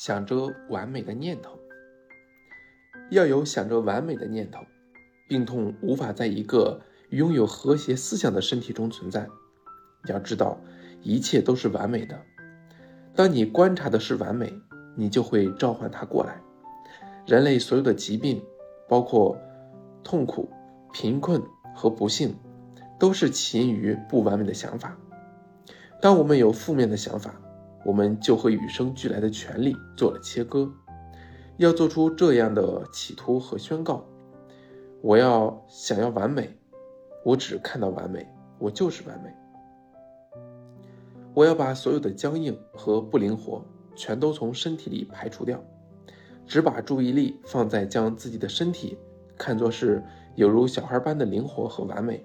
想着完美的念头。要有想着完美的念头，病痛无法在一个拥有和谐思想的身体中存在。要知道，一切都是完美的。当你观察的是完美，你就会召唤它过来。人类所有的疾病，包括痛苦、贫困和不幸，都是起因于不完美的想法。当我们有负面的想法，我们就和与生俱来的权利做了切割。要做出这样的企图和宣告：我要想要完美，我只看到完美，我就是完美。我要把所有的僵硬和不灵活全都从身体里排除掉，只把注意力放在将自己的身体看作是有如小孩般的灵活和完美，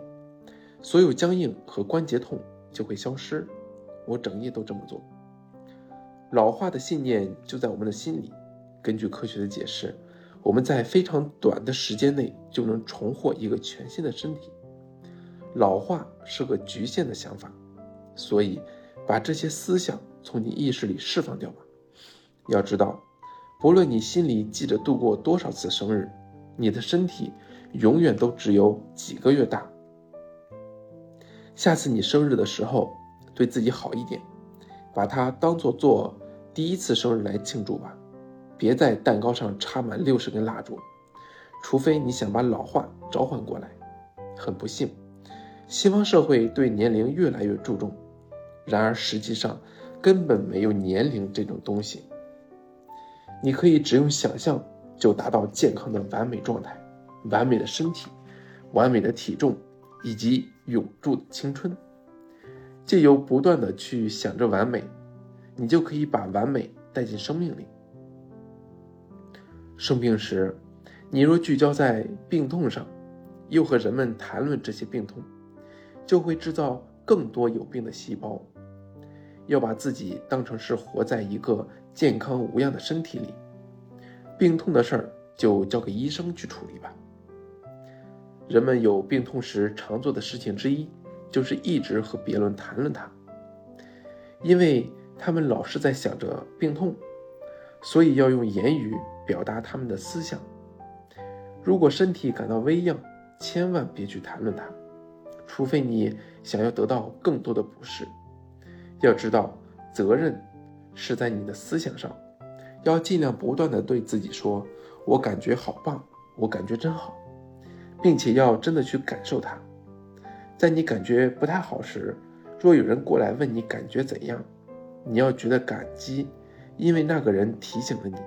所有僵硬和关节痛就会消失。我整夜都这么做。老化的信念就在我们的心里。根据科学的解释，我们在非常短的时间内就能重获一个全新的身体。老化是个局限的想法，所以把这些思想从你意识里释放掉吧。要知道，不论你心里记着度过多少次生日，你的身体永远都只有几个月大。下次你生日的时候，对自己好一点，把它当做做第一次生日来庆祝吧。别在蛋糕上插满六十根蜡烛，除非你想把老化召唤过来。很不幸，西方社会对年龄越来越注重，然而实际上根本没有年龄这种东西。你可以只用想象就达到健康的完美状态、完美的身体、完美的体重以及永驻的青春。借由不断的去想着完美，你就可以把完美带进生命里。生病时，你若聚焦在病痛上，又和人们谈论这些病痛，就会制造更多有病的细胞。要把自己当成是活在一个健康无恙的身体里，病痛的事儿就交给医生去处理吧。人们有病痛时常做的事情之一，就是一直和别人谈论它，因为他们老是在想着病痛，所以要用言语。表达他们的思想。如果身体感到微恙，千万别去谈论它，除非你想要得到更多的不适。要知道，责任是在你的思想上，要尽量不断的对自己说：“我感觉好棒，我感觉真好，并且要真的去感受它。”在你感觉不太好时，若有人过来问你感觉怎样，你要觉得感激，因为那个人提醒了你。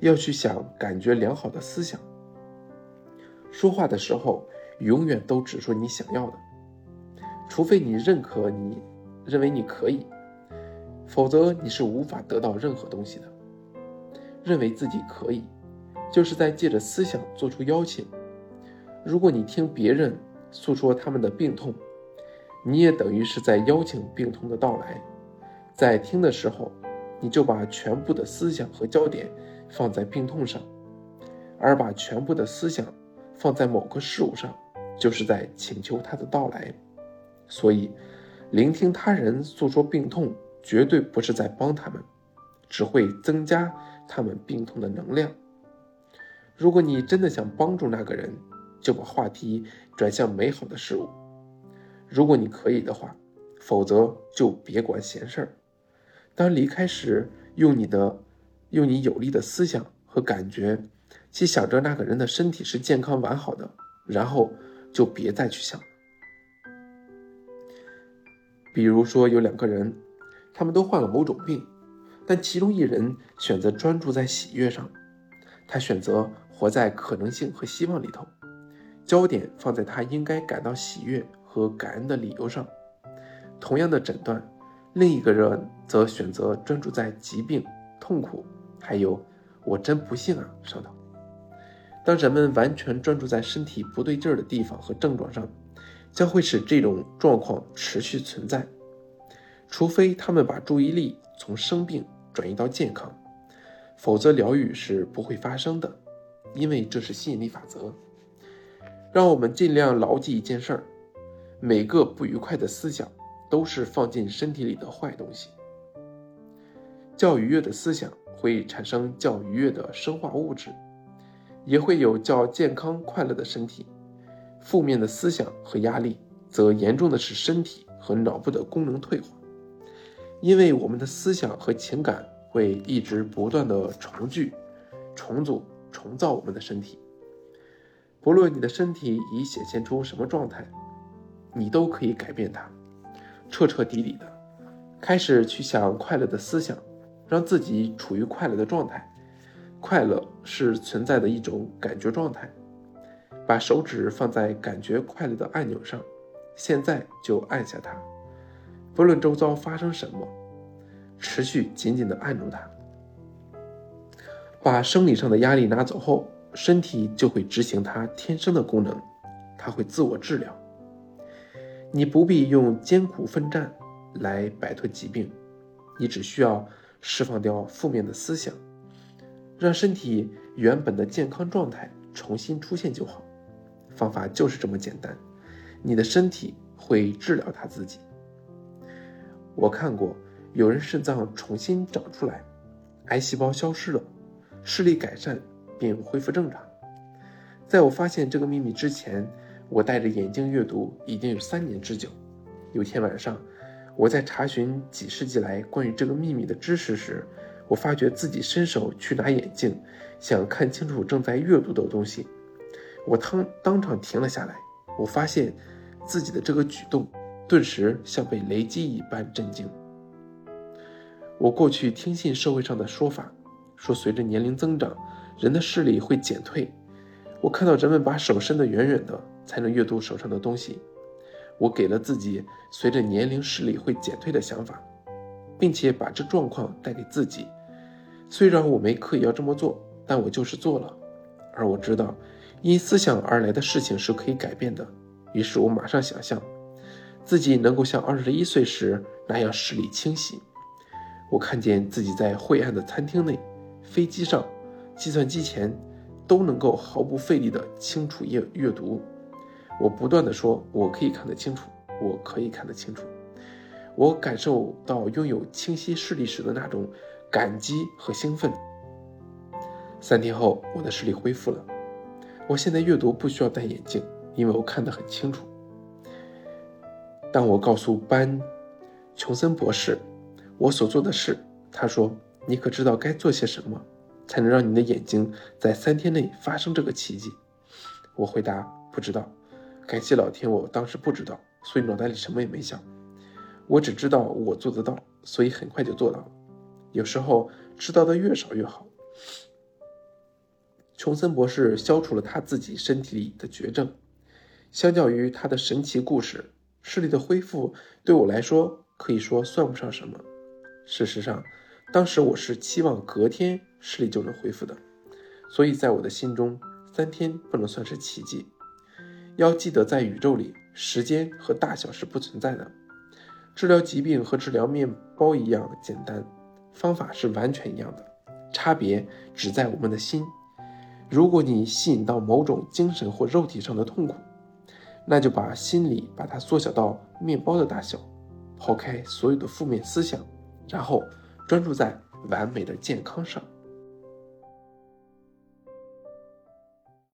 要去想感觉良好的思想。说话的时候，永远都只说你想要的，除非你认可你认为你可以，否则你是无法得到任何东西的。认为自己可以，就是在借着思想做出邀请。如果你听别人诉说他们的病痛，你也等于是在邀请病痛的到来。在听的时候，你就把全部的思想和焦点。放在病痛上，而把全部的思想放在某个事物上，就是在请求他的到来。所以，聆听他人诉说病痛，绝对不是在帮他们，只会增加他们病痛的能量。如果你真的想帮助那个人，就把话题转向美好的事物。如果你可以的话，否则就别管闲事儿。当离开时，用你的。用你有力的思想和感觉，去想着那个人的身体是健康完好的，然后就别再去想。比如说有两个人，他们都患了某种病，但其中一人选择专注在喜悦上，他选择活在可能性和希望里头，焦点放在他应该感到喜悦和感恩的理由上。同样的诊断，另一个人则选择专注在疾病、痛苦。还有，我真不幸啊！上头，当人们完全专注在身体不对劲儿的地方和症状上，将会使这种状况持续存在，除非他们把注意力从生病转移到健康，否则疗愈是不会发生的，因为这是吸引力法则。让我们尽量牢记一件事儿：每个不愉快的思想都是放进身体里的坏东西。较愉悦的思想。会产生较愉悦的生化物质，也会有较健康快乐的身体。负面的思想和压力则严重的使身体和脑部的功能退化，因为我们的思想和情感会一直不断的重聚、重组、重造我们的身体。不论你的身体已显现出什么状态，你都可以改变它，彻彻底底的开始去想快乐的思想，让自己处于快乐的状态。快乐是存在的一种感觉状态。把手指放在感觉快乐的按钮上，现在就按下它。不论周遭发生什么，持续紧紧地按住它。把生理上的压力拿走后，身体就会执行它天生的功能，它会自我治疗。你不必用艰苦奋战来摆脱疾病，你只需要释放掉负面的思想，让身体原本的健康状态重新出现就好。方法就是这么简单，你的身体会治疗它自己。我看过有人肾脏重新长出来，癌细胞消失了，视力改善并恢复正常。在我发现这个秘密之前，我戴着眼镜阅读已经有三年之久。有天晚上，我在查询几世纪来关于这个秘密的知识时，我发觉自己伸手去拿眼镜，想看清楚正在阅读的东西。我当当场停了下来，我发现自己的这个举动，顿时像被雷击一般震惊。我过去听信社会上的说法，说随着年龄增长，人的视力会减退。我看到人们把手伸得远远的，才能阅读手上的东西。我给了自己随着年龄视力会减退的想法，并且把这状况带给自己。虽然我没刻意要这么做，但我就是做了。而我知道。因思想而来的事情是可以改变的，于是我马上想象，自己能够像二十一岁时那样视力清晰。我看见自己在晦暗的餐厅内、飞机上、计算机前，都能够毫不费力地清楚阅阅读。我不断的说：“我可以看得清楚，我可以看得清楚。”我感受到拥有清晰视力时的那种感激和兴奋。三天后，我的视力恢复了。我现在阅读不需要戴眼镜，因为我看得很清楚。当我告诉班·琼森博士我所做的事，他说：“你可知道该做些什么，才能让你的眼睛在三天内发生这个奇迹？”我回答：“不知道。”感谢老天，我当时不知道，所以脑袋里什么也没想。我只知道我做得到，所以很快就做到了。有时候知道的越少越好。琼森博士消除了他自己身体里的绝症。相较于他的神奇故事，视力的恢复对我来说可以说算不上什么。事实上，当时我是期望隔天视力就能恢复的，所以在我的心中，三天不能算是奇迹。要记得，在宇宙里，时间和大小是不存在的。治疗疾病和治疗面包一样简单，方法是完全一样的，差别只在我们的心。如果你吸引到某种精神或肉体上的痛苦，那就把心里把它缩小到面包的大小，抛开所有的负面思想，然后专注在完美的健康上。